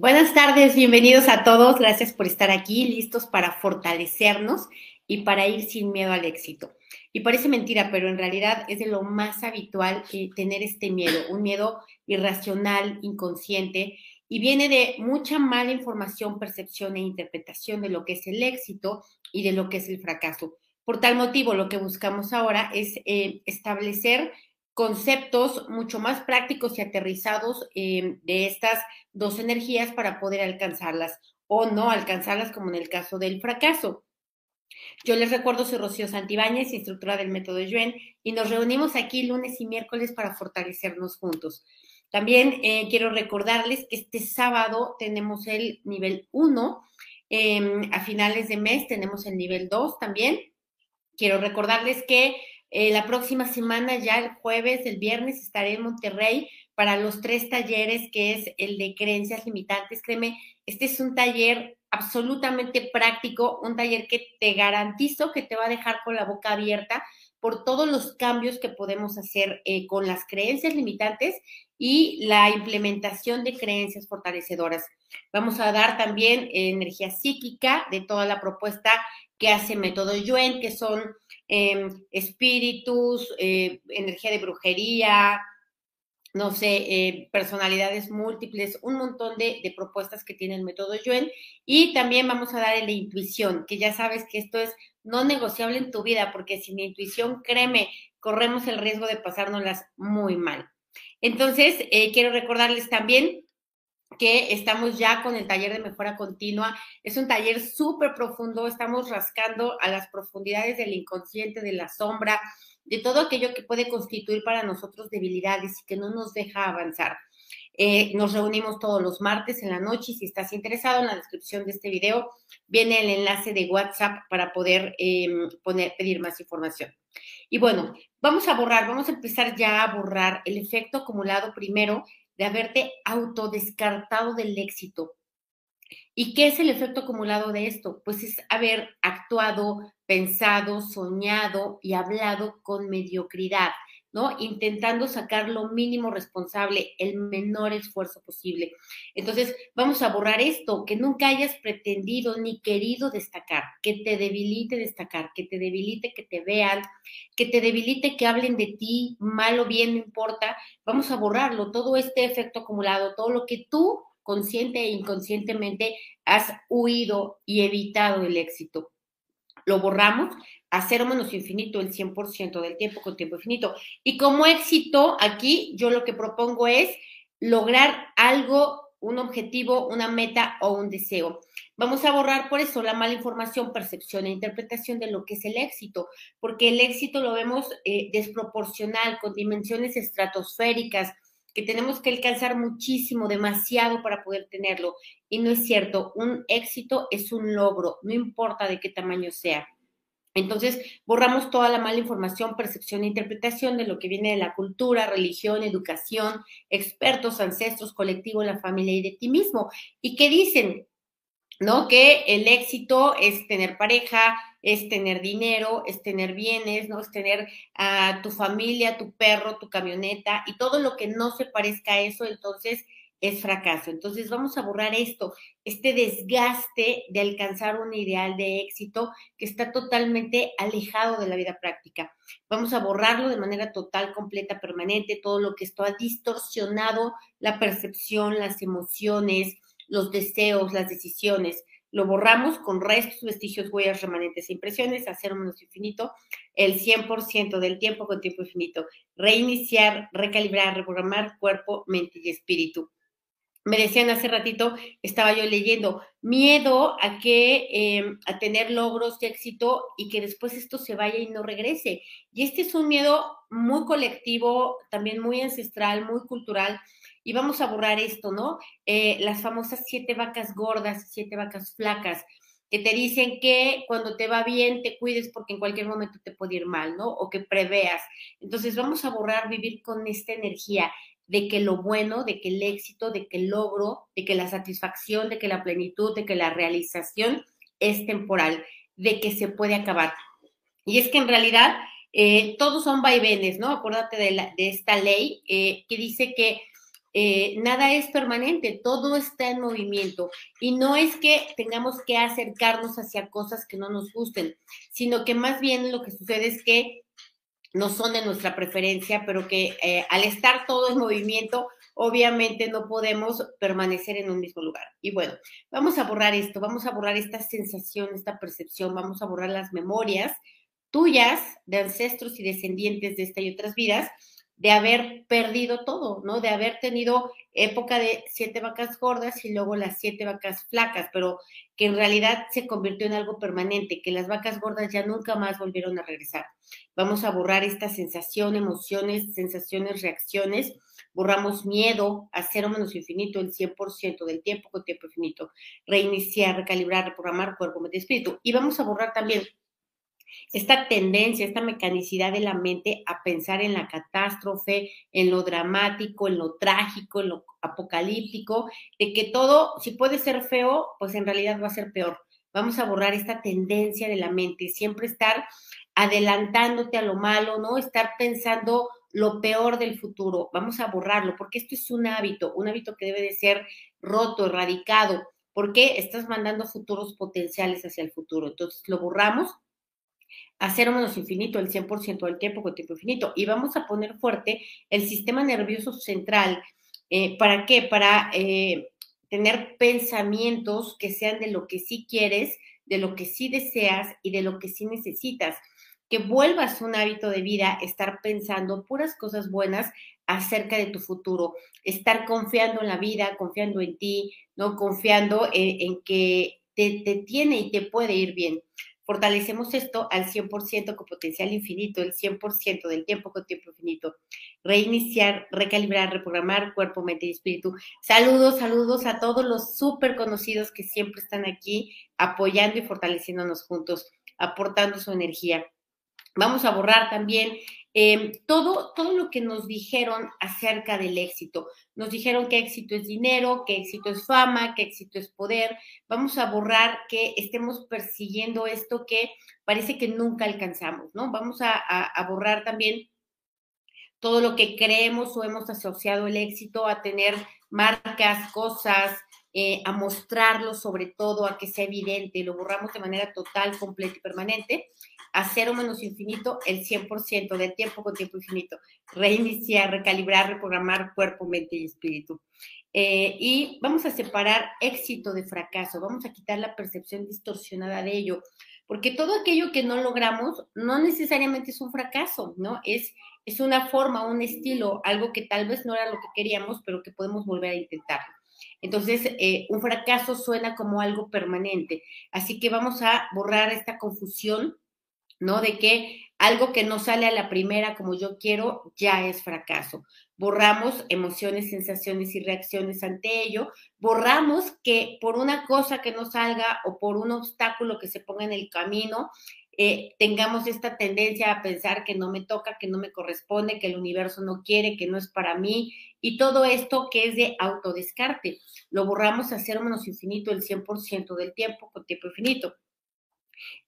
Buenas tardes, bienvenidos a todos. Gracias por estar aquí, listos para fortalecernos y para ir sin miedo al éxito. Y parece mentira, pero en realidad es de lo más habitual eh, tener este miedo, un miedo irracional, inconsciente, y viene de mucha mala información, percepción e interpretación de lo que es el éxito y de lo que es el fracaso. Por tal motivo, lo que buscamos ahora es eh, establecer conceptos mucho más prácticos y aterrizados eh, de estas dos energías para poder alcanzarlas o no alcanzarlas como en el caso del fracaso. Yo les recuerdo, soy Rocío Santibáñez, instructora del método Yuen, y nos reunimos aquí lunes y miércoles para fortalecernos juntos. También eh, quiero recordarles que este sábado tenemos el nivel 1, em, a finales de mes tenemos el nivel 2 también. Quiero recordarles que eh, la próxima semana, ya el jueves, el viernes, estaré en Monterrey para los tres talleres, que es el de creencias limitantes. Créeme, este es un taller absolutamente práctico, un taller que te garantizo que te va a dejar con la boca abierta por todos los cambios que podemos hacer eh, con las creencias limitantes y la implementación de creencias fortalecedoras. Vamos a dar también energía psíquica de toda la propuesta que hace Método Yuen, que son Em, espíritus, eh, energía de brujería, no sé, eh, personalidades múltiples, un montón de, propuestas que tiene el método Yuen. Y también vamos a dar de intuición, que ya sabes que esto es no negociable en tu vida, porque sin intuición, créeme, corremos el riesgo de pasárnoslas muy mal. Entonces, eh, quiero recordarles también que estamos ya con el taller de mejora continua. Es un taller súper profundo, estamos rascando a las profundidades del inconsciente, de la sombra, de todo aquello que puede constituir para nosotros debilidades y que no nos deja avanzar. Eh, nos reunimos todos los martes en la noche si estás interesado en la descripción de este video viene el enlace de WhatsApp para poder em, poner, pedir más información. Y bueno, vamos a borrar, vamos a empezar ya a borrar el efecto acumulado primero de haberte autodescartado del éxito. ¿Y qué es el efecto acumulado de esto? Pues es haber actuado, pensado, soñado y hablado con mediocridad. ¿No? Intentando sacar lo mínimo responsable, el menor esfuerzo posible. Entonces, vamos a borrar esto, que nunca hayas pretendido ni querido destacar, que te debilite destacar, que te debilite que te vean, que te debilite que hablen de ti, mal o bien, no importa. Vamos a borrarlo, todo este efecto acumulado, todo lo que tú consciente e inconscientemente has huido y evitado el éxito. Lo borramos a cero menos infinito el 100% del tiempo con tiempo infinito. Y como éxito, aquí yo lo que propongo es lograr algo, un objetivo, una meta o un deseo. Vamos a borrar por eso la mala información, percepción e interpretación de lo que es el éxito, porque el éxito lo vemos eh, desproporcional, con dimensiones estratosféricas, que tenemos que alcanzar muchísimo, demasiado para poder tenerlo. Y no es cierto, un éxito es un logro, no importa de qué tamaño sea. Entonces, borramos toda la mala información, percepción e interpretación de lo que viene de la cultura, religión, educación, expertos, ancestros, colectivo, la familia y de ti mismo. ¿Y qué dicen? ¿No? Que el éxito es tener pareja, es tener dinero, es tener bienes, ¿no? Es tener a tu familia, tu perro, tu camioneta y todo lo que no se parezca a eso, entonces es fracaso. Entonces vamos a borrar esto, este desgaste de alcanzar un ideal de éxito que está totalmente alejado de la vida práctica. Vamos a borrarlo de manera total, completa, permanente, todo lo que esto ha distorsionado la percepción, las emociones, los deseos, las decisiones. Lo borramos con restos, vestigios, huellas, remanentes e impresiones, hacer menos infinito, el 100% del tiempo con tiempo infinito. Reiniciar, recalibrar, reprogramar cuerpo, mente y espíritu me decían hace ratito, estaba yo leyendo, miedo a que, em, a tener logros de éxito y que después esto se vaya y no regrese. Y este es un miedo muy colectivo, también muy ancestral, muy cultural. Y vamos a borrar esto, ¿no? Eh, las famosas siete vacas gordas, siete vacas flacas, que te dicen que cuando te va bien te cuides porque en cualquier momento te puede ir mal, ¿no? O que preveas. Entonces vamos a borrar vivir con esta energía de que lo bueno, de que el éxito, de que el logro, de que la satisfacción, de que la plenitud, de que la realización es temporal, de que se puede acabar. Y es que en realidad eh, todos son vaivenes, ¿no? Acuérdate de, de esta ley eh, que dice que eh, nada es permanente, todo está en movimiento. Y no es que tengamos que acercarnos hacia cosas que no nos gusten, sino que más bien lo que sucede es que no son de nuestra preferencia, pero que eh, al estar todo en movimiento, obviamente no podemos permanecer en un mismo lugar. Y bueno, vamos a borrar esto, vamos a borrar esta sensación, esta percepción, vamos a borrar las memorias tuyas de ancestros y descendientes de esta y otras vidas de haber perdido todo, ¿no? De haber tenido época de siete vacas gordas y luego las siete vacas flacas, pero que en realidad se convirtió en algo permanente, que las vacas gordas ya nunca más volvieron a regresar. Vamos a borrar esta sensación, emociones, sensaciones, reacciones. Borramos miedo a cero menos infinito el 100% del tiempo con tiempo infinito. Reiniciar, recalibrar, reprogramar cuerpo, mente espíritu. Y vamos a borrar también esta tendencia, esta mecanicidad de la mente a pensar en la catástrofe, en lo dramático, en lo trágico, en lo apocalíptico, de que todo, si puede ser feo, pues en realidad va a ser peor. Vamos a borrar esta tendencia de la mente, siempre estar adelantándote a lo malo, ¿no? Estar pensando lo peor del futuro. Vamos a borrarlo, porque esto es un hábito, un hábito que debe de ser roto, erradicado, porque estás mandando futuros potenciales hacia el futuro. Entonces lo borramos a cero menos infinito el 100% del tiempo con tiempo infinito. Y vamos a poner fuerte el sistema nervioso central. Eh, ¿Para qué? Para eh, tener pensamientos que sean de lo que sí quieres, de lo que sí deseas y de lo que sí necesitas. Que vuelvas un hábito de vida, estar pensando puras cosas buenas acerca de tu futuro, estar confiando en la vida, confiando en ti, ¿no? Confiando en, que te, te tiene y te puede ir bien fortalecemos esto al 100% con potencial infinito, el 100% del tiempo con tiempo infinito. Reiniciar, recalibrar, reprogramar cuerpo, mente y espíritu. Saludos, saludos a todos los súper conocidos que siempre están aquí apoyando y fortaleciéndonos juntos, aportando su energía. Vamos a borrar también Em, todo, todo lo que nos dijeron acerca del éxito. Nos dijeron que éxito es dinero, que éxito es fama, que éxito es poder. Vamos a borrar que estemos persiguiendo esto que parece que nunca alcanzamos, ¿no? Vamos a, borrar también todo lo que creemos o hemos asociado el éxito a tener marcas, cosas, eh, a mostrarlo sobre todo, a que sea evidente, lo borramos de manera total, completa y permanente a cero menos infinito el 100% del tiempo con tiempo infinito. Reiniciar, recalibrar, reprogramar cuerpo, mente y espíritu. Eh, y vamos a separar éxito de fracaso, vamos a quitar la percepción distorsionada de ello, porque todo aquello que no logramos no necesariamente es un fracaso, ¿no? Es, es una forma, un estilo, algo que tal vez no era lo que queríamos, pero que podemos volver a intentarlo. Entonces, eh, un fracaso suena como algo permanente. Así que vamos a borrar esta confusión ¿no? De que algo que no sale a la primera como yo quiero ya es fracaso. Borramos emociones, sensaciones y reacciones ante ello. Borramos que por una cosa que no salga o por un obstáculo que se ponga en el camino, eh, tengamos esta tendencia a pensar que no me toca, que no me corresponde, que el universo no quiere, que no es para mí, y todo esto que es de autodescarte. Lo borramos a cero menos infinito el 100% del tiempo con tiempo infinito.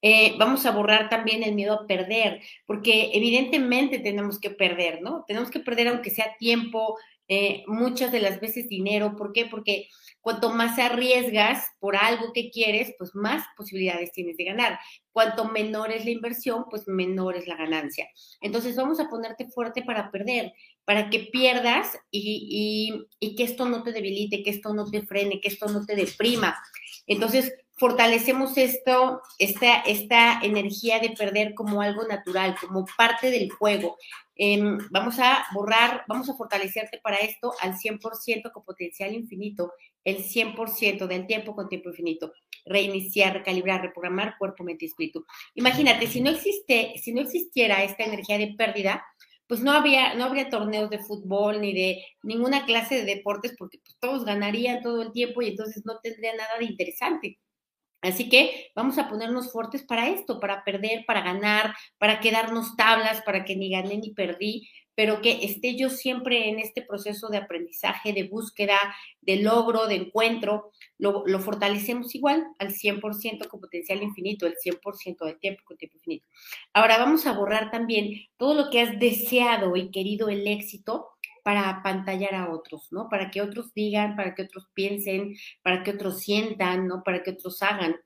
Eh, vamos a borrar también el miedo a perder, porque evidentemente tenemos que perder, ¿no? Tenemos que perder aunque sea tiempo, eh, muchas de las veces dinero. ¿Por qué? Porque cuanto más arriesgas por algo que quieres, pues más posibilidades tienes de ganar. Cuanto menor es la inversión, pues menor es la ganancia. Entonces vamos a ponerte fuerte para perder, para que pierdas y, y que esto no te debilite, que esto no te frene, que esto no te deprima. Entonces, fortalecemos esto, esta, esta energía de perder como algo natural, como parte del juego. Em, vamos a borrar, vamos a fortalecerte para esto al 100% con potencial infinito, el 100% del tiempo con tiempo infinito. Reiniciar, recalibrar, reprogramar cuerpo, mente y espíritu. Imagínate, si no existe, si no existiera esta energía de pérdida, pues no había, no habría torneos de fútbol ni de ninguna clase de deportes porque pues, todos ganarían todo el tiempo y entonces no tendría nada de interesante. Así que vamos a ponernos fuertes para esto, para perder, para ganar, para quedarnos tablas, para que ni gané ni perdí, pero que esté yo siempre en este proceso de aprendizaje, de búsqueda, de logro, de encuentro, lo, fortalecemos igual al 100% con potencial infinito, el 100% del tiempo con tiempo infinito. Ahora vamos a borrar también todo lo que has deseado y querido el éxito para apantallar a otros, ¿no? Para que otros digan, para que otros piensen, para que otros sientan, ¿no? Para que otros hagan.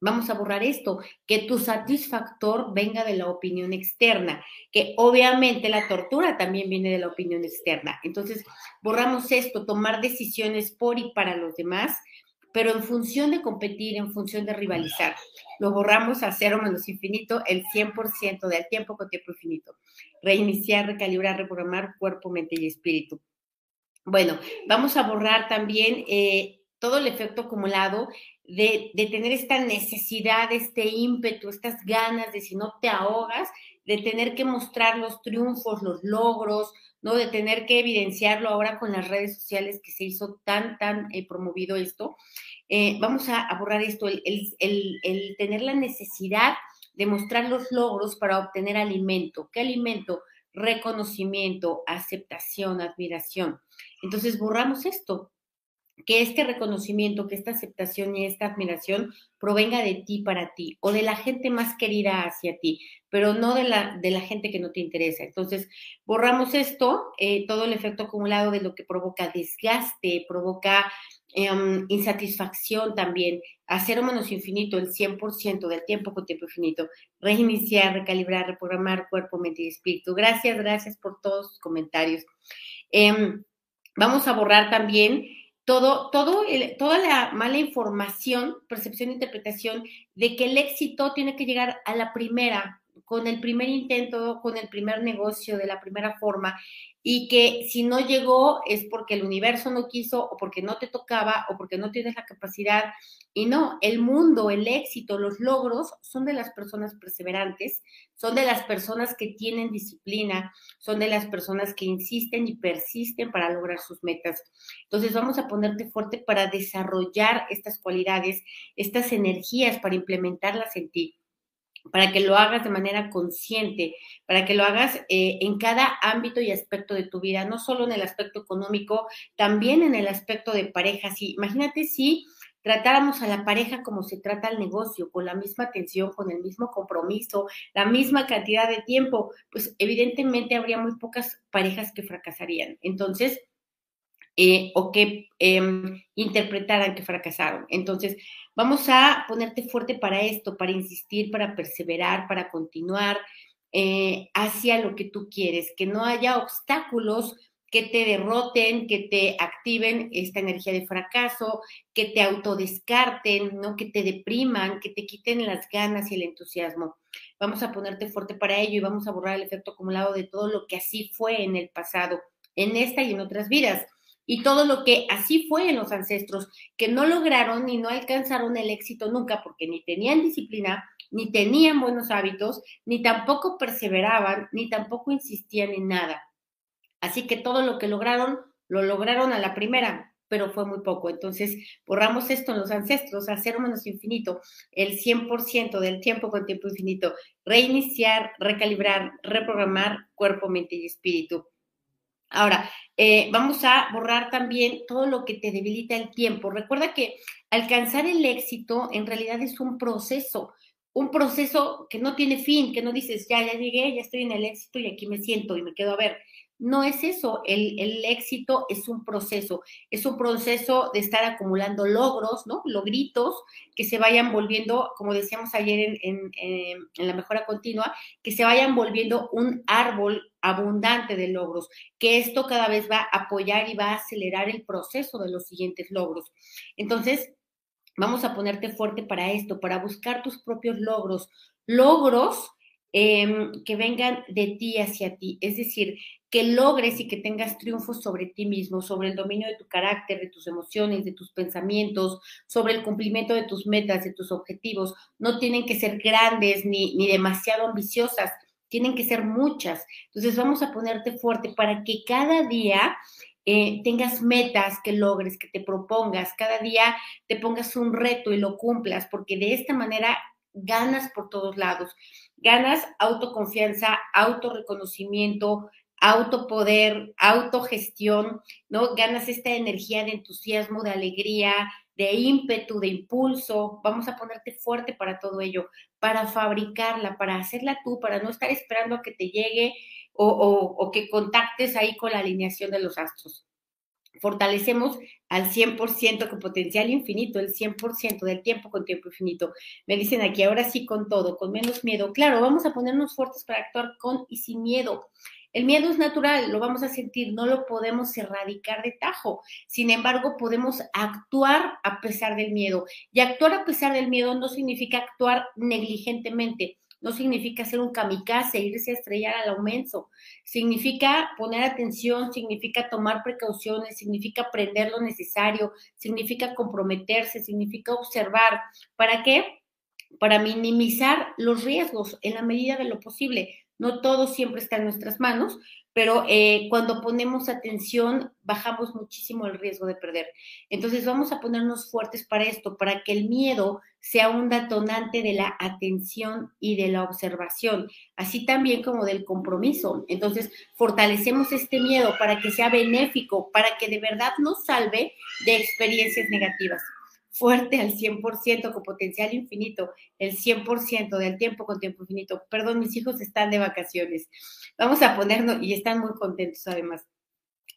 Vamos a borrar esto, que tu satisfactor venga de la opinión externa, que obviamente la tortura también viene de la opinión externa. Entonces, borramos esto, tomar decisiones por y para los demás, pero en función de competir, en función de rivalizar. Lo borramos a cero menos infinito el 100% del tiempo con tiempo infinito. Reiniciar, recalibrar, reprogramar cuerpo, mente y espíritu. Bueno, vamos a borrar también eh, todo el efecto acumulado de, de, tener esta necesidad, este ímpetu, estas ganas de si no te ahogas, de tener que mostrar los triunfos, los logros, ¿no? De tener que evidenciarlo ahora con las redes sociales que se hizo tan, tan eh, promovido esto. Eh, vamos a, borrar esto, el, el, tener la necesidad de mostrar los logros para obtener alimento. ¿Qué alimento? Reconocimiento, aceptación, admiración. Entonces borramos esto, que este reconocimiento, que esta aceptación y esta admiración provenga de ti para ti o de la gente más querida hacia ti, pero no de la, de la gente que no te interesa. Entonces, borramos esto, eh, todo el efecto acumulado de lo que provoca desgaste, provoca em, insatisfacción también, hacer o menos infinito el 100% del tiempo con tiempo infinito, reiniciar, recalibrar, reprogramar cuerpo, mente y espíritu. Gracias, gracias por todos sus comentarios. Em, vamos a borrar también todo, todo toda la mala información, percepción interpretación de que el éxito tiene que llegar a la primera, con el primer intento, con el primer negocio, de la primera forma, y que si no llegó es porque el universo no quiso o porque no te tocaba o porque no tienes la capacidad. Y no, el mundo, el éxito, los logros son de las personas perseverantes, son de las personas que tienen disciplina, son de las personas que insisten y persisten para lograr sus metas. Entonces vamos a ponerte fuerte para desarrollar estas cualidades, estas energías, para implementarlas en ti para que lo hagas de manera consciente, para que lo hagas eh, en cada ámbito y aspecto de tu vida, no solo en el aspecto económico, también en el aspecto de pareja. Sí, imagínate si tratáramos a la pareja como se trata al negocio, con la misma atención, con el mismo compromiso, la misma cantidad de tiempo, pues evidentemente habría muy pocas parejas que fracasarían. Entonces, eh, o que em, interpretaran que fracasaron. Entonces, vamos a ponerte fuerte para esto, para insistir, para perseverar, para continuar eh, hacia lo que tú quieres, que no haya obstáculos que te derroten, que te activen esta energía de fracaso, que te autodescarten, ¿no? que te depriman, que te quiten las ganas y el entusiasmo. Vamos a ponerte fuerte para ello y vamos a borrar el efecto acumulado de todo lo que así fue en el pasado, en esta y en otras vidas y todo lo que así fue en los ancestros, que no lograron ni no alcanzaron el éxito nunca porque ni tenían disciplina, ni tenían buenos hábitos, ni tampoco perseveraban, ni tampoco insistían en nada. Así que todo lo que lograron, lo lograron a la primera, pero fue muy poco. Entonces, borramos esto en los ancestros, hacer menos infinito, el 100% del tiempo con tiempo infinito, reiniciar, recalibrar, reprogramar cuerpo, mente y espíritu. Ahora, eh, vamos a borrar también todo lo que te debilita el tiempo. Recuerda que alcanzar el éxito en realidad es un proceso, un proceso que no tiene fin, que no dices, ya, ya llegué, ya estoy en el éxito y aquí me siento y me quedo a ver. No es eso, el, éxito es un proceso, es un proceso de estar acumulando logros, ¿no? Logritos que se vayan volviendo, como decíamos ayer en, en la mejora continua, que se vayan volviendo un árbol abundante de logros, que esto cada vez va a apoyar y va a acelerar el proceso de los siguientes logros. Entonces, vamos a ponerte fuerte para esto, para buscar tus propios logros, logros Em, que vengan de ti hacia ti, es decir, que logres y que tengas triunfos sobre ti mismo, sobre el dominio de tu carácter, de tus emociones, de tus pensamientos, sobre el cumplimiento de tus metas, de tus objetivos. No tienen que ser grandes ni, ni demasiado ambiciosas, tienen que ser muchas. Entonces vamos a ponerte fuerte para que cada día eh, tengas metas que logres, que te propongas, cada día te pongas un reto y lo cumplas, porque de esta manera ganas por todos lados ganas autoconfianza, autorreconocimiento, autopoder, autogestión, ¿no? Ganas esta energía de entusiasmo, de alegría, de ímpetu, de impulso. Vamos a ponerte fuerte para todo ello, para fabricarla, para hacerla tú, para no estar esperando a que te llegue o, que contactes ahí con la alineación de los astros. Fortalecemos al 100% con potencial infinito, el 100% del tiempo con tiempo infinito. Me dicen aquí, ahora sí con todo, con menos miedo. Claro, vamos a ponernos fuertes para actuar con y sin miedo. El miedo es natural, lo vamos a sentir, no lo podemos erradicar de tajo. Sin embargo, podemos actuar a pesar del miedo. Y actuar a pesar del miedo no significa actuar negligentemente, no significa ser un kamikaze, irse a estrellar al aumento. Significa poner atención, significa tomar precauciones, significa aprender lo necesario, significa comprometerse, significa observar. ¿Para qué? Para minimizar los riesgos en la medida de lo posible. No todo siempre está en nuestras manos, pero eh, cuando ponemos atención bajamos muchísimo el riesgo de perder. Entonces vamos a ponernos fuertes para esto, para que el miedo sea un detonante de la atención y de la observación, así también como del compromiso. Entonces fortalecemos este miedo para que sea benéfico, para que de verdad nos salve de experiencias negativas fuerte al 100% con potencial infinito, el 100% del tiempo con tiempo infinito. Perdón, mis hijos están de vacaciones. Vamos a ponernos, y están muy contentos además,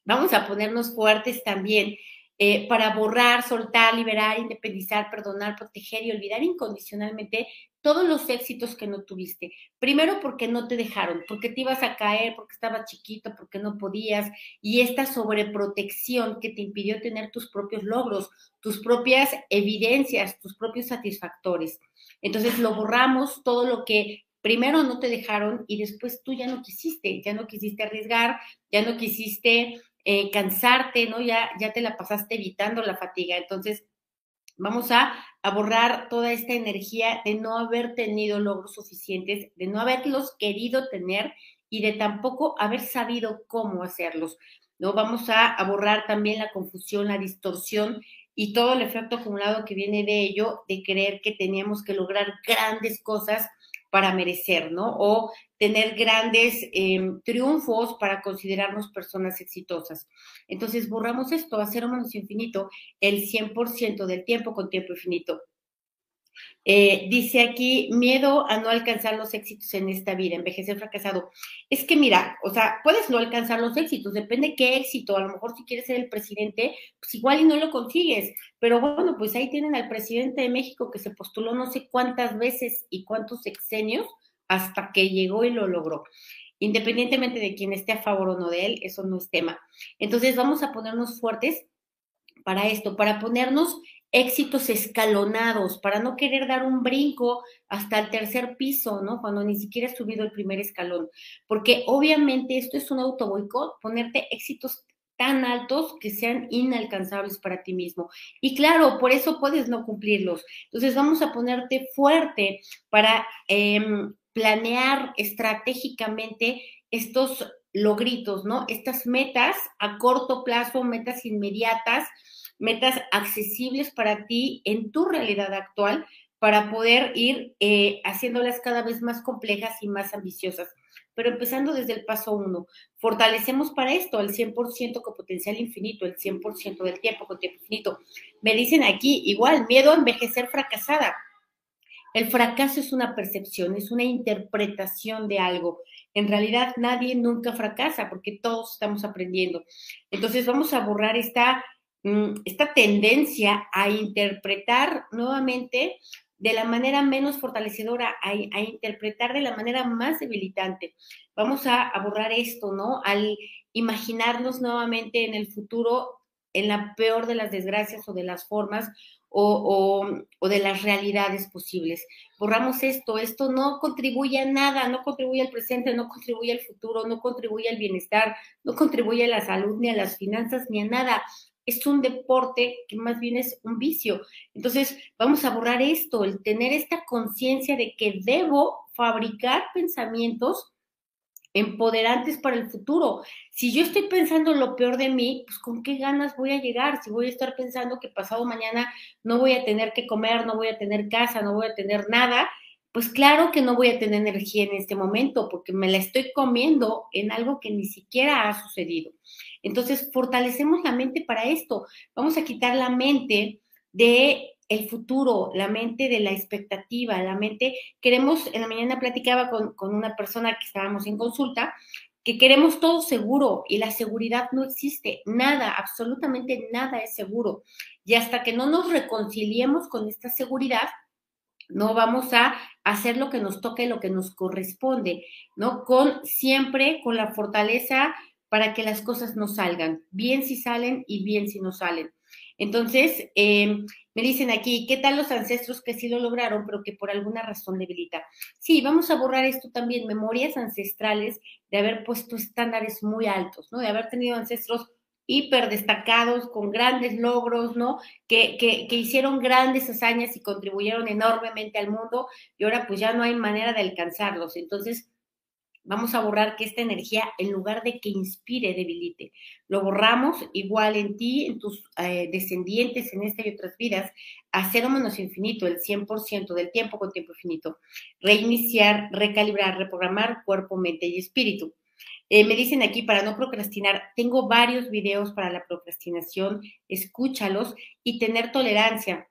vamos a ponernos fuertes también eh, para borrar, soltar, liberar, independizar, perdonar, proteger y olvidar incondicionalmente todos los éxitos que no tuviste. Primero porque no te dejaron, porque te ibas a caer, porque estabas chiquito, porque no podías, y esta sobreprotección que te impidió tener tus propios logros, tus propias evidencias, tus propios satisfactores. Entonces lo borramos todo lo que primero no te dejaron y después tú ya no quisiste, ya no quisiste arriesgar, ya no quisiste eh, cansarte, ¿no? Ya, ya te la pasaste evitando la fatiga. Entonces, Vamos a, borrar toda esta energía de no haber tenido logros suficientes, de no haberlos querido tener y de tampoco haber sabido cómo hacerlos. ¿no? Vamos a, a borrar también la confusión, la distorsión y todo el efecto acumulado que viene de ello, de creer que teníamos que lograr grandes cosas para merecer, ¿no? O tener grandes em, triunfos para considerarnos personas exitosas. Entonces, borramos esto a cero menos infinito el 100% del tiempo con tiempo infinito. Eh, dice aquí, miedo a no alcanzar los éxitos en esta vida, envejecer fracasado. Es que mira, o sea, puedes no alcanzar los éxitos, depende qué éxito. A lo mejor si quieres ser el presidente, pues igual y no lo consigues. Pero bueno, pues ahí tienen al presidente de México que se postuló no sé cuántas veces y cuántos sexenios hasta que llegó y lo logró. Independientemente de quién esté a favor o no de él, eso no es tema. Entonces vamos a ponernos fuertes para esto, para ponernos éxitos escalonados, para no querer dar un brinco hasta el tercer piso, ¿no? Cuando ni siquiera has subido el primer escalón. Porque obviamente esto es un autoboicot, ponerte éxitos tan altos que sean inalcanzables para ti mismo. Y claro, por eso puedes no cumplirlos. Entonces vamos a ponerte fuerte para em, planear estratégicamente estos logritos, ¿no? Estas metas a corto plazo, metas inmediatas, metas accesibles para ti en tu realidad actual para poder ir eh, haciéndolas cada vez más complejas y más ambiciosas. Pero empezando desde el paso uno, fortalecemos para esto el 100% con potencial infinito, el 100% del tiempo con tiempo infinito. Me dicen aquí, igual, miedo a envejecer fracasada. El fracaso es una percepción, es una interpretación de algo. En realidad nadie nunca fracasa porque todos estamos aprendiendo. Entonces vamos a borrar esta esta tendencia a interpretar nuevamente de la manera menos fortalecedora, a, interpretar de la manera más debilitante. Vamos a, borrar esto, ¿no? Al imaginarnos nuevamente en el futuro en la peor de las desgracias o de las formas o, o, de las realidades posibles. Borramos esto, esto no contribuye a nada, no contribuye al presente, no contribuye al futuro, no contribuye al bienestar, no contribuye a la salud, ni a las finanzas, ni a nada es un deporte que más bien es un vicio. Entonces, vamos a borrar esto, el tener esta conciencia de que debo fabricar pensamientos empoderantes para el futuro. Si yo estoy pensando lo peor de mí, pues con qué ganas voy a llegar. Si voy a estar pensando que pasado mañana no voy a tener que comer, no voy a tener casa, no voy a tener nada, pues claro que no voy a tener energía en este momento porque me la estoy comiendo en algo que ni siquiera ha sucedido. Entonces, fortalecemos la mente para esto. Vamos a quitar la mente de el futuro, la mente de la expectativa, la mente, queremos, en la mañana platicaba con, con una persona que estábamos en consulta, que queremos todo seguro y la seguridad no existe. Nada, absolutamente nada es seguro. Y hasta que no nos reconciliemos con esta seguridad, no vamos a hacer lo que nos toque, lo que nos corresponde, ¿no? Con siempre con la fortaleza para que las cosas no salgan, bien si salen y bien si no salen. Entonces, em, me dicen aquí, ¿qué tal los ancestros que sí lo lograron, pero que por alguna razón debilita? Sí, vamos a borrar esto también, memorias ancestrales de haber puesto estándares muy altos, ¿no? De haber tenido ancestros hiper destacados, con grandes logros, ¿no? Que, que, que, hicieron grandes hazañas y contribuyeron enormemente al mundo y ahora pues ya no hay manera de alcanzarlos. Entonces, vamos a borrar que esta energía, en lugar de que inspire, debilite. Lo borramos igual en ti, en tus eh, descendientes, en esta y otras vidas, a cero menos infinito, el 100% del tiempo con tiempo infinito. Reiniciar, recalibrar, reprogramar cuerpo, mente y espíritu. Eh, me dicen aquí, para no procrastinar, tengo varios videos para la procrastinación, escúchalos y tener tolerancia.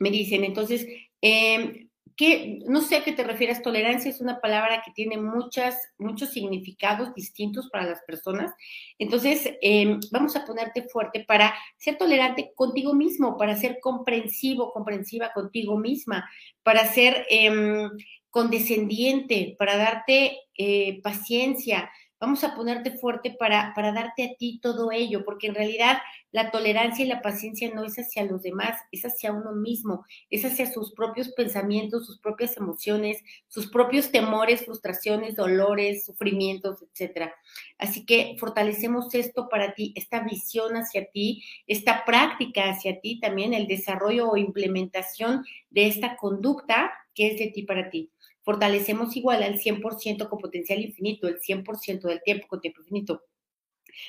Me dicen, entonces, eh, ¿qué, no sé a qué te refieres, tolerancia es una palabra que tiene muchas, muchos significados distintos para las personas. Entonces, em, vamos a ponerte fuerte para ser tolerante contigo mismo, para ser comprensivo, comprensiva contigo misma, para ser em, condescendiente, para darte eh, paciencia, Vamos a ponerte fuerte para, para darte a ti todo ello, porque en realidad la tolerancia y la paciencia no es hacia los demás, es hacia uno mismo, es hacia sus propios pensamientos, sus propias emociones, sus propios temores, frustraciones, dolores, sufrimientos, etcétera. Así que fortalecemos esto para ti, esta visión hacia ti, esta práctica hacia ti, también el desarrollo o implementación de esta conducta que es de ti para ti fortalecemos igual al 100% con potencial infinito, el 100% del tiempo con tiempo infinito.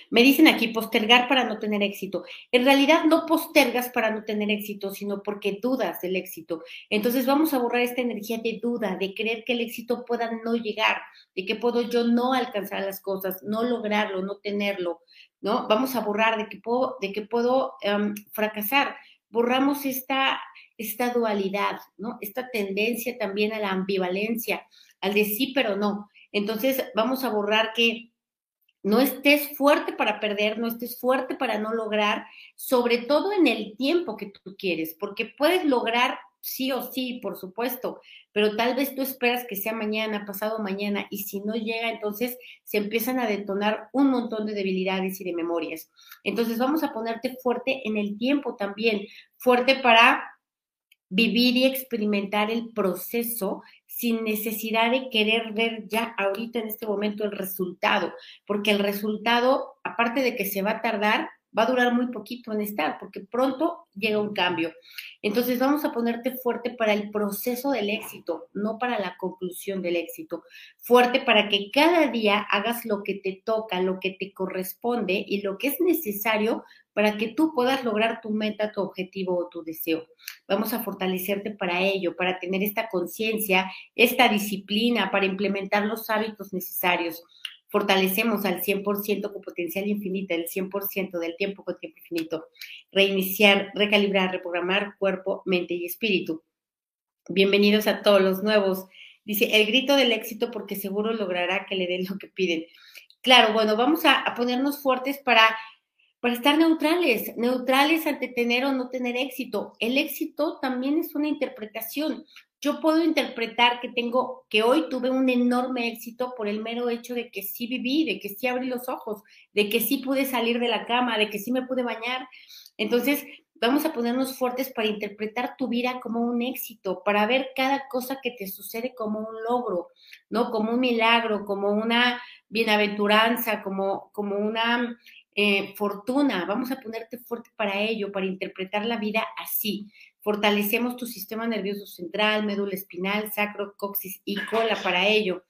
Me dicen aquí postergar para no tener éxito. En realidad no postergas para no tener éxito, sino porque dudas del éxito. Entonces vamos a borrar esta energía de duda, de creer que el éxito pueda no llegar, de que puedo yo no alcanzar las cosas, no lograrlo, no tenerlo, ¿no? Vamos a borrar de que puedo, de que puedo em, fracasar. Borramos esta esta dualidad, ¿no? Esta tendencia también a la ambivalencia, al de sí pero no. Entonces vamos a borrar que no estés fuerte para perder, no estés fuerte para no lograr, sobre todo en el tiempo que tú quieres, porque puedes lograr sí o sí, por supuesto, pero tal vez tú esperas que sea mañana, pasado mañana, y si no llega, entonces se empiezan a detonar un montón de debilidades y de memorias. Entonces vamos a ponerte fuerte en el tiempo también, fuerte para vivir y experimentar el proceso sin necesidad de querer ver ya ahorita en este momento el resultado, porque el resultado, aparte de que se va a tardar, va a durar muy poquito en estar, porque pronto llega un cambio. Entonces vamos a ponerte fuerte para el proceso del éxito, no para la conclusión del éxito. Fuerte para que cada día hagas lo que te toca, lo que te corresponde y lo que es necesario para que tú puedas lograr tu meta, tu objetivo o tu deseo. Vamos a fortalecerte para ello, para tener esta conciencia, esta disciplina, para implementar los hábitos necesarios. Fortalecemos al 100% con potencial infinito, el 100% del tiempo con tiempo infinito. Reiniciar, recalibrar, reprogramar cuerpo, mente y espíritu. Bienvenidos a todos los nuevos. Dice, el grito del éxito porque seguro logrará que le den lo que piden. Claro, bueno, vamos a, a ponernos fuertes para para estar neutrales, neutrales ante tener o no tener éxito. El éxito también es una interpretación. Yo puedo interpretar que tengo, que hoy tuve un enorme éxito por el mero hecho de que sí viví, de que sí abrí los ojos, de que sí pude salir de la cama, de que sí me pude bañar. Entonces, vamos a ponernos fuertes para interpretar tu vida como un éxito, para ver cada cosa que te sucede como un logro, ¿no? Como un milagro, como una bienaventuranza, como, como una eh, fortuna, vamos a ponerte fuerte para ello, para interpretar la vida así. Fortalecemos tu sistema nervioso central, médula espinal, sacro, coxis y cola para ello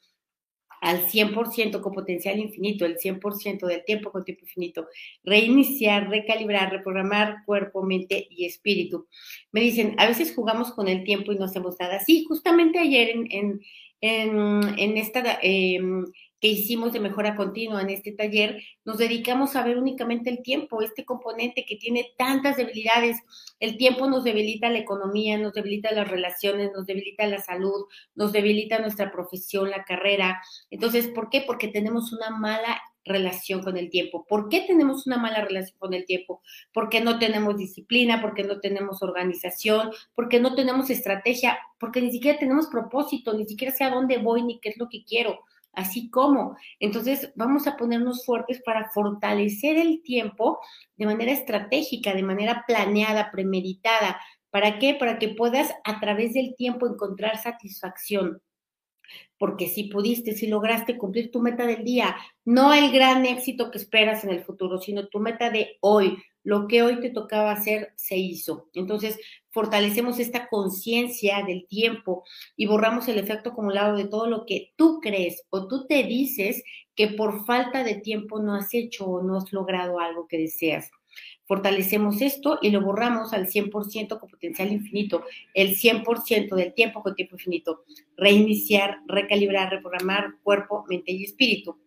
al 100% con potencial infinito, el 100% del tiempo con tiempo infinito. Reiniciar, recalibrar, reprogramar cuerpo, mente y espíritu. Me dicen, a veces jugamos con el tiempo y no hacemos nada. Sí, justamente ayer en, en, en, esta, em, que hicimos de mejora continua en este taller, nos dedicamos a ver únicamente el tiempo, este componente que tiene tantas debilidades. El tiempo nos debilita la economía, nos debilita las relaciones, nos debilita la salud, nos debilita nuestra profesión, la carrera. Entonces, ¿por qué? Porque tenemos una mala relación con el tiempo. ¿Por qué tenemos una mala relación con el tiempo? Porque no tenemos disciplina, porque no tenemos organización, porque no tenemos estrategia, porque ni siquiera tenemos propósito, ni siquiera sé a dónde voy ni qué es lo que quiero. Así como, entonces vamos a ponernos fuertes para fortalecer el tiempo de manera estratégica, de manera planeada, premeditada. ¿Para qué? Para que puedas a través del tiempo encontrar satisfacción, porque si pudiste, si lograste cumplir tu meta del día, no el gran éxito que esperas en el futuro, sino tu meta de hoy, lo que hoy te tocaba hacer se hizo. Entonces, fortalecemos esta conciencia del tiempo y borramos el efecto acumulado de todo lo que tú crees o tú te dices que por falta de tiempo no has hecho o no has logrado algo que deseas. Fortalecemos esto y lo borramos al 100% con potencial infinito, el 100% del tiempo con tiempo infinito. Reiniciar, recalibrar, reprogramar cuerpo, mente y espíritu.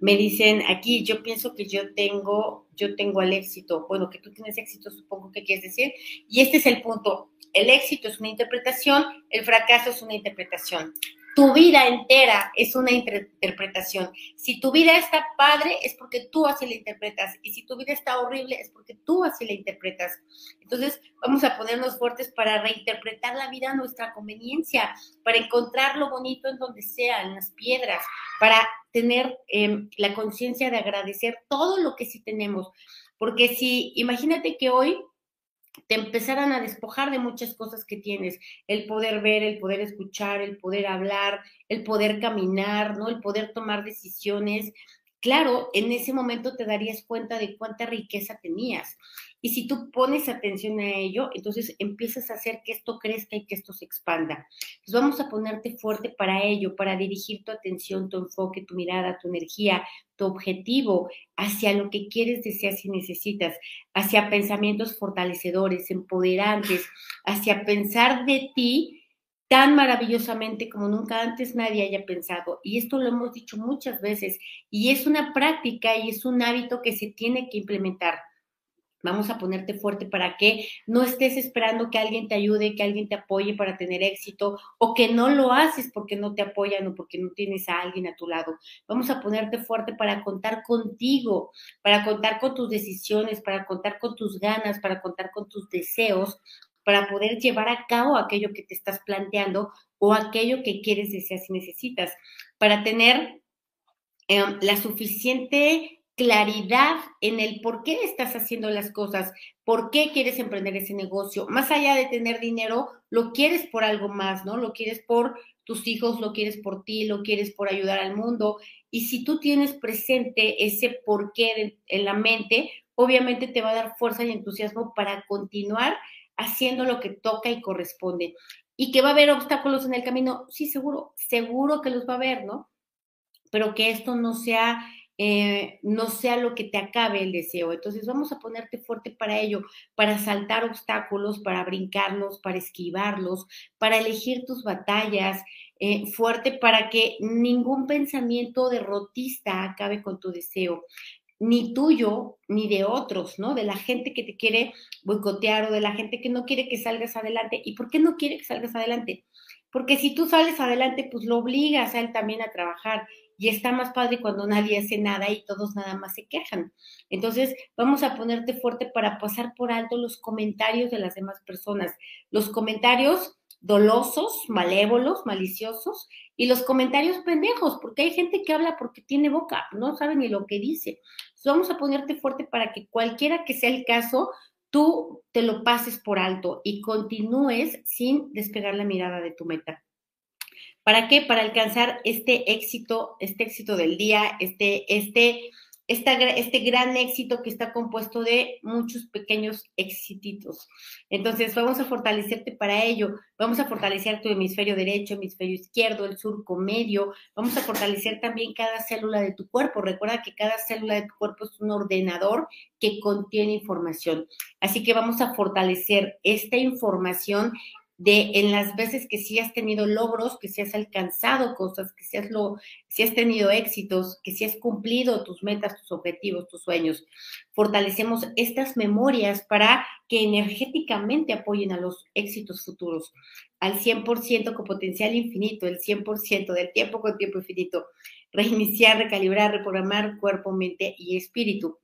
Me dicen aquí, yo pienso que yo tengo, yo tengo el éxito. Bueno, que tú tienes éxito, supongo que quieres decir. Y este es el punto. El éxito es una interpretación, el fracaso es una interpretación. Tu vida entera es una interpretación. Si tu vida está padre, es porque tú así la interpretas. Y si tu vida está horrible, es porque tú así la interpretas. Entonces, vamos a ponernos fuertes para reinterpretar la vida a nuestra conveniencia, para encontrar lo bonito en donde sea, en las piedras, para tener em, la conciencia de agradecer todo lo que sí tenemos. Porque si, imagínate que hoy te empezarán a despojar de muchas cosas que tienes, el poder ver, el poder escuchar, el poder hablar, el poder caminar, ¿no? El poder tomar decisiones. Claro, en ese momento te darías cuenta de cuánta riqueza tenías. Y si tú pones atención a ello, entonces empiezas a hacer que esto crezca y que esto se expanda. Pues vamos a ponerte fuerte para ello, para dirigir tu atención, tu enfoque, tu mirada, tu energía, tu objetivo hacia lo que quieres, deseas y necesitas, hacia pensamientos fortalecedores, empoderantes, hacia pensar de ti tan maravillosamente como nunca antes nadie haya pensado. Y esto lo hemos dicho muchas veces, y es una práctica y es un hábito que se tiene que implementar. Vamos a ponerte fuerte para que no estés esperando que alguien te ayude, que alguien te apoye para tener éxito o que no lo haces porque no te apoyan o porque no tienes a alguien a tu lado. Vamos a ponerte fuerte para contar contigo, para contar con tus decisiones, para contar con tus ganas, para contar con tus deseos, para poder llevar a cabo aquello que te estás planteando o aquello que quieres, deseas y necesitas, para tener em, la suficiente claridad en el por qué estás haciendo las cosas, por qué quieres emprender ese negocio. Más allá de tener dinero, lo quieres por algo más, ¿no? Lo quieres por tus hijos, lo quieres por ti, lo quieres por ayudar al mundo. Y si tú tienes presente ese por qué en la mente, obviamente te va a dar fuerza y entusiasmo para continuar haciendo lo que toca y corresponde. Y que va a haber obstáculos en el camino, sí, seguro, seguro que los va a haber, ¿no? Pero que esto no sea eh, no sea lo que te acabe el deseo. Entonces vamos a ponerte fuerte para ello, para saltar obstáculos, para brincarlos, para esquivarlos, para elegir tus batallas, eh, fuerte para que ningún pensamiento derrotista acabe con tu deseo ni tuyo ni de otros, ¿no? De la gente que te quiere boicotear o de la gente que no quiere que salgas adelante. ¿Y por qué no quiere que salgas adelante? Porque si tú sales adelante, pues lo obligas a él también a trabajar y está más padre cuando nadie hace nada y todos nada más se quejan. Entonces, vamos a ponerte fuerte para pasar por alto los comentarios de las demás personas, los comentarios dolosos, malévolos, maliciosos y los comentarios pendejos, porque hay gente que habla porque tiene boca, no sabe ni lo que dice. Vamos a ponerte fuerte para que cualquiera que sea el caso, tú te lo pases por alto y continúes sin despegar la mirada de tu meta. ¿Para qué? Para alcanzar este éxito, este éxito del día, este, este, este gran éxito que está compuesto de muchos pequeños éxitos. Entonces, vamos a fortalecerte para ello. Vamos a fortalecer tu hemisferio derecho, hemisferio izquierdo, el surco medio. Vamos a fortalecer también cada célula de tu cuerpo. Recuerda que cada célula de tu cuerpo es un ordenador que contiene información. Así que vamos a fortalecer esta información de en las veces que sí has tenido logros, que sí has alcanzado cosas, que sí has, lo, si has tenido éxitos, que sí has cumplido tus metas, tus objetivos, tus sueños. Fortalecemos estas memorias para que energéticamente apoyen a los éxitos futuros al 100% con potencial infinito, el 100% del tiempo con tiempo infinito. Reiniciar, recalibrar, reprogramar cuerpo, mente y espíritu.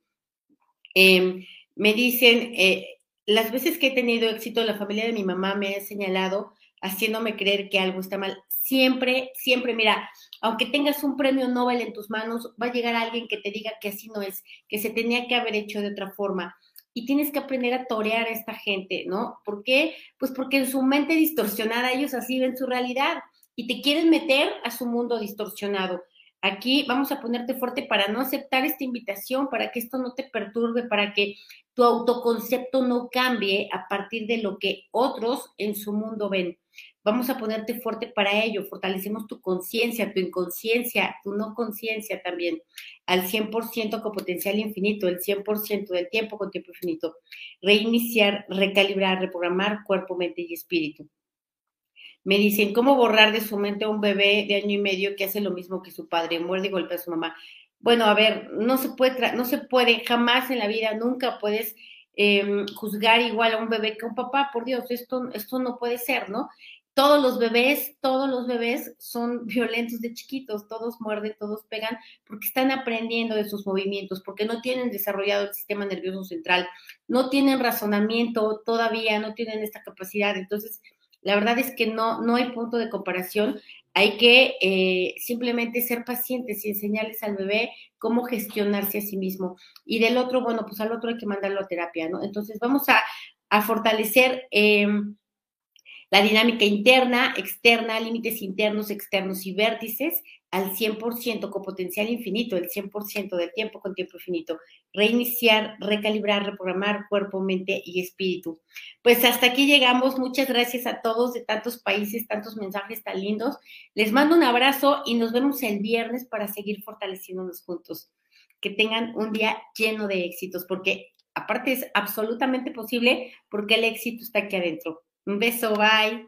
Em, me dicen, eh, las veces que he tenido éxito, la familia de mi mamá me ha señalado, haciéndome creer que algo está mal. Siempre, siempre, mira, aunque tengas un premio Nobel en tus manos, va a llegar alguien que te diga que así no es, que se tenía que haber hecho de otra forma. Y tienes que aprender a torear a esta gente, ¿no? ¿Por qué? Pues porque en su mente distorsionada ellos así ven su realidad y te quieren meter a su mundo distorsionado. Aquí vamos a ponerte fuerte para no aceptar esta invitación, para que esto no te perturbe, para que tu autoconcepto no cambie a partir de lo que otros en su mundo ven. Vamos a ponerte fuerte para ello, fortalecemos tu conciencia, tu inconsciencia, tu no conciencia también, al 100% con potencial infinito, el 100% del tiempo con tiempo infinito. Reiniciar, recalibrar, reprogramar cuerpo, mente y espíritu. Me dicen, ¿cómo borrar de su mente a un bebé de año y medio que hace lo mismo que su padre, muerde y golpea a su mamá? Bueno, a ver, no se puede, no se puede, jamás en la vida, nunca puedes em, juzgar igual a un bebé que a un papá, por Dios, esto, esto no puede ser, ¿no? Todos los bebés, todos los bebés son violentos de chiquitos, todos muerden, todos pegan, porque están aprendiendo de sus movimientos, porque no tienen desarrollado el sistema nervioso central, no tienen razonamiento todavía, no tienen esta capacidad. Entonces, la verdad es que no, no hay punto de comparación. Hay que eh, simplemente ser pacientes y enseñarles al bebé cómo gestionarse a sí mismo. Y del otro, bueno, pues al otro hay que mandarlo a terapia, ¿no? Entonces vamos a, fortalecer em, la dinámica interna, externa, límites internos, externos y vértices al 100% con potencial infinito, el 100% del tiempo con tiempo infinito. Reiniciar, recalibrar, reprogramar cuerpo, mente y espíritu. Pues hasta aquí llegamos. Muchas gracias a todos de tantos países, tantos mensajes tan lindos. Les mando un abrazo y nos vemos el viernes para seguir fortaleciéndonos juntos. Que tengan un día lleno de éxitos, porque aparte es absolutamente posible porque el éxito está aquí adentro. Un beso, bye.